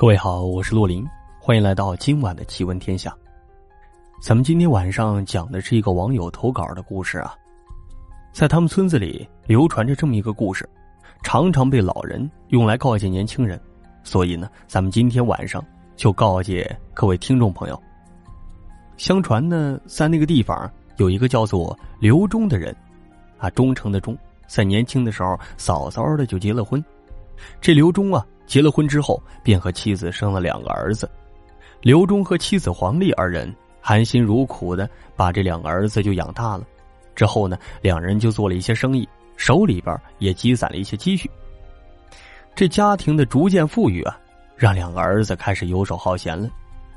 各位好，我是洛林，欢迎来到今晚的奇闻天下。咱们今天晚上讲的是一个网友投稿的故事啊，在他们村子里流传着这么一个故事，常常被老人用来告诫年轻人，所以呢，咱们今天晚上就告诫各位听众朋友。相传呢，在那个地方有一个叫做刘忠的人，啊，忠诚的忠，在年轻的时候早早的就结了婚。这刘忠啊。结了婚之后，便和妻子生了两个儿子。刘忠和妻子黄丽二人含辛茹苦的把这两个儿子就养大了。之后呢，两人就做了一些生意，手里边也积攒了一些积蓄。这家庭的逐渐富裕啊，让两个儿子开始游手好闲了。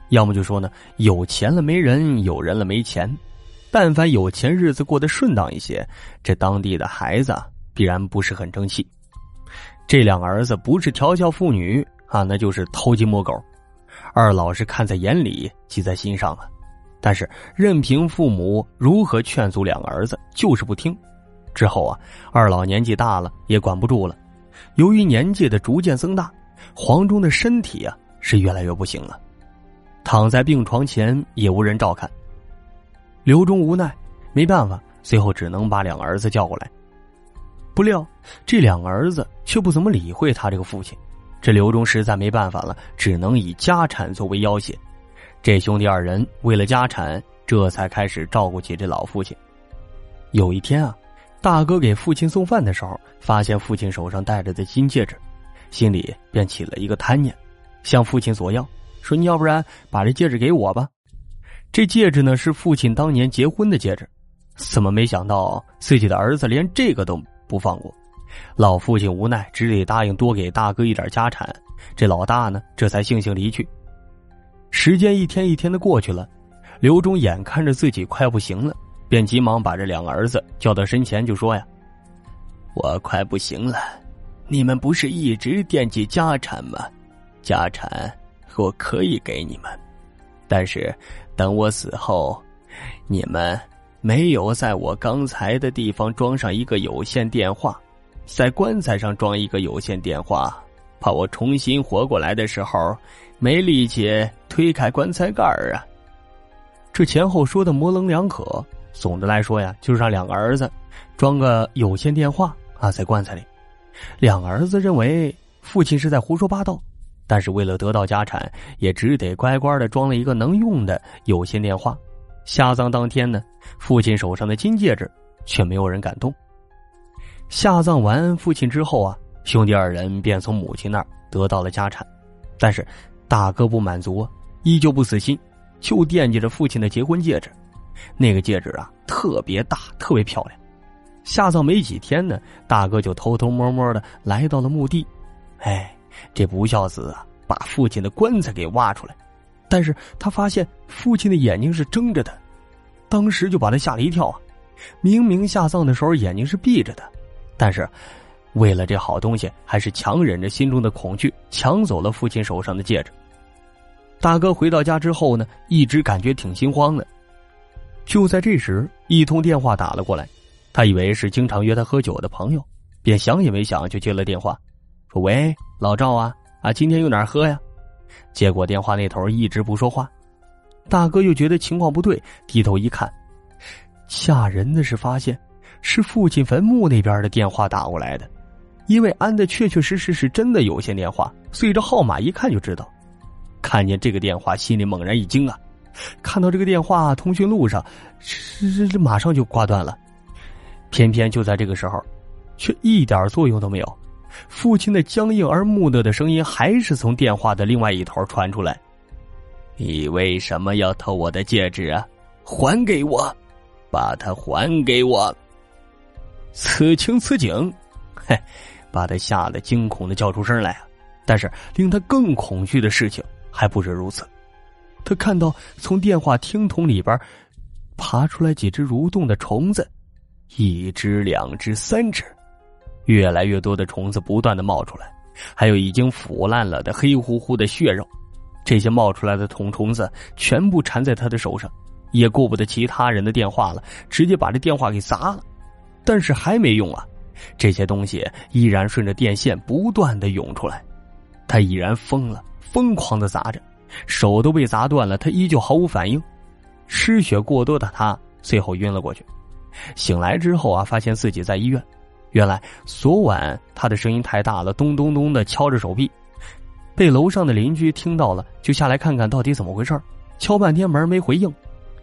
要么就说呢，有钱了没人，有人了没钱。但凡有钱，日子过得顺当一些，这当地的孩子必然不是很争气。这两个儿子不是调教妇女啊，那就是偷鸡摸狗。二老是看在眼里，记在心上啊。但是任凭父母如何劝阻，两个儿子就是不听。之后啊，二老年纪大了，也管不住了。由于年纪的逐渐增大，黄忠的身体啊是越来越不行了，躺在病床前也无人照看。刘忠无奈，没办法，最后只能把两个儿子叫过来。不料，这两个儿子却不怎么理会他这个父亲。这刘忠实在没办法了，只能以家产作为要挟。这兄弟二人为了家产，这才开始照顾起这老父亲。有一天啊，大哥给父亲送饭的时候，发现父亲手上戴着的金戒指，心里便起了一个贪念，向父亲索要，说：“你要不然把这戒指给我吧。”这戒指呢，是父亲当年结婚的戒指。怎么没想到自己的儿子连这个都？不放过，老父亲无奈，只得答应多给大哥一点家产。这老大呢，这才悻悻离去。时间一天一天的过去了，刘忠眼看着自己快不行了，便急忙把这两个儿子叫到身前，就说：“呀，我快不行了，你们不是一直惦记家产吗？家产我可以给你们，但是等我死后，你们……”没有在我刚才的地方装上一个有线电话，在棺材上装一个有线电话，怕我重新活过来的时候没力气推开棺材盖儿啊。这前后说的模棱两可。总的来说呀，就是让两个儿子装个有线电话啊，在棺材里。两个儿子认为父亲是在胡说八道，但是为了得到家产，也只得乖乖的装了一个能用的有线电话。下葬当天呢，父亲手上的金戒指却没有人敢动。下葬完父亲之后啊，兄弟二人便从母亲那儿得到了家产，但是大哥不满足，依旧不死心，就惦记着父亲的结婚戒指。那个戒指啊，特别大，特别漂亮。下葬没几天呢，大哥就偷偷摸摸的来到了墓地。哎，这不孝子啊，把父亲的棺材给挖出来。但是他发现父亲的眼睛是睁着的，当时就把他吓了一跳啊！明明下葬的时候眼睛是闭着的，但是为了这好东西，还是强忍着心中的恐惧，抢走了父亲手上的戒指。大哥回到家之后呢，一直感觉挺心慌的。就在这时，一通电话打了过来，他以为是经常约他喝酒的朋友，便想也没想就接了电话，说：“喂，老赵啊，啊，今天又哪儿喝呀？”结果电话那头一直不说话，大哥又觉得情况不对，低头一看，吓人的是发现是父亲坟墓那边的电话打过来的，因为安的确确实实是真的有线电话，所以这号码一看就知道。看见这个电话，心里猛然一惊啊！看到这个电话通讯录上，这这这马上就挂断了。偏偏就在这个时候，却一点作用都没有。父亲的僵硬而木讷的声音还是从电话的另外一头传出来：“你为什么要偷我的戒指啊？还给我，把它还给我！”此情此景，嘿，把他吓得惊恐的叫出声来啊！但是令他更恐惧的事情还不止如此，他看到从电话听筒里边爬出来几只蠕动的虫子，一只、两只、三只。越来越多的虫子不断的冒出来，还有已经腐烂了的黑乎乎的血肉。这些冒出来的虫虫子全部缠在他的手上，也顾不得其他人的电话了，直接把这电话给砸了。但是还没用啊，这些东西依然顺着电线不断的涌出来。他已然疯了，疯狂的砸着，手都被砸断了，他依旧毫无反应。失血过多的他最后晕了过去。醒来之后啊，发现自己在医院。原来昨晚他的声音太大了，咚咚咚的敲着手臂，被楼上的邻居听到了，就下来看看到底怎么回事敲半天门没回应，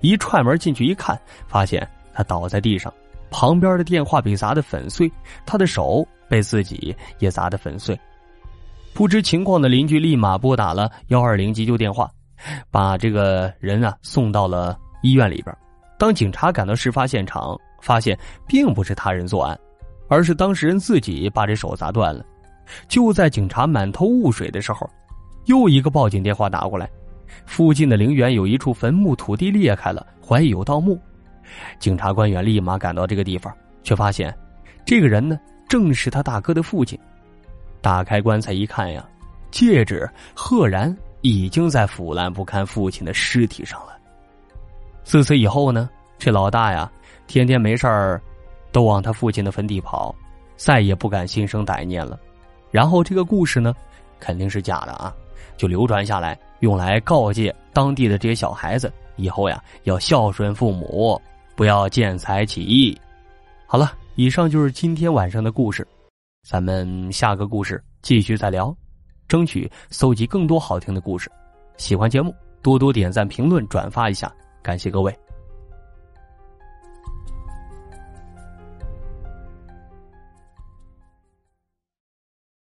一踹门进去一看，发现他倒在地上，旁边的电话被砸得粉碎，他的手被自己也砸得粉碎。不知情况的邻居立马拨打了幺二零急救电话，把这个人啊送到了医院里边。当警察赶到事发现场，发现并不是他人作案。而是当事人自己把这手砸断了。就在警察满头雾水的时候，又一个报警电话打过来，附近的陵园有一处坟墓土地裂开了，怀疑有盗墓。警察官员立马赶到这个地方，却发现这个人呢正是他大哥的父亲。打开棺材一看呀，戒指赫然已经在腐烂不堪父亲的尸体上了。自此以后呢，这老大呀，天天没事儿。都往他父亲的坟地跑，再也不敢心生歹念了。然后这个故事呢，肯定是假的啊，就流传下来，用来告诫当地的这些小孩子，以后呀要孝顺父母，不要见财起意。好了，以上就是今天晚上的故事，咱们下个故事继续再聊，争取搜集更多好听的故事。喜欢节目，多多点赞、评论、转发一下，感谢各位。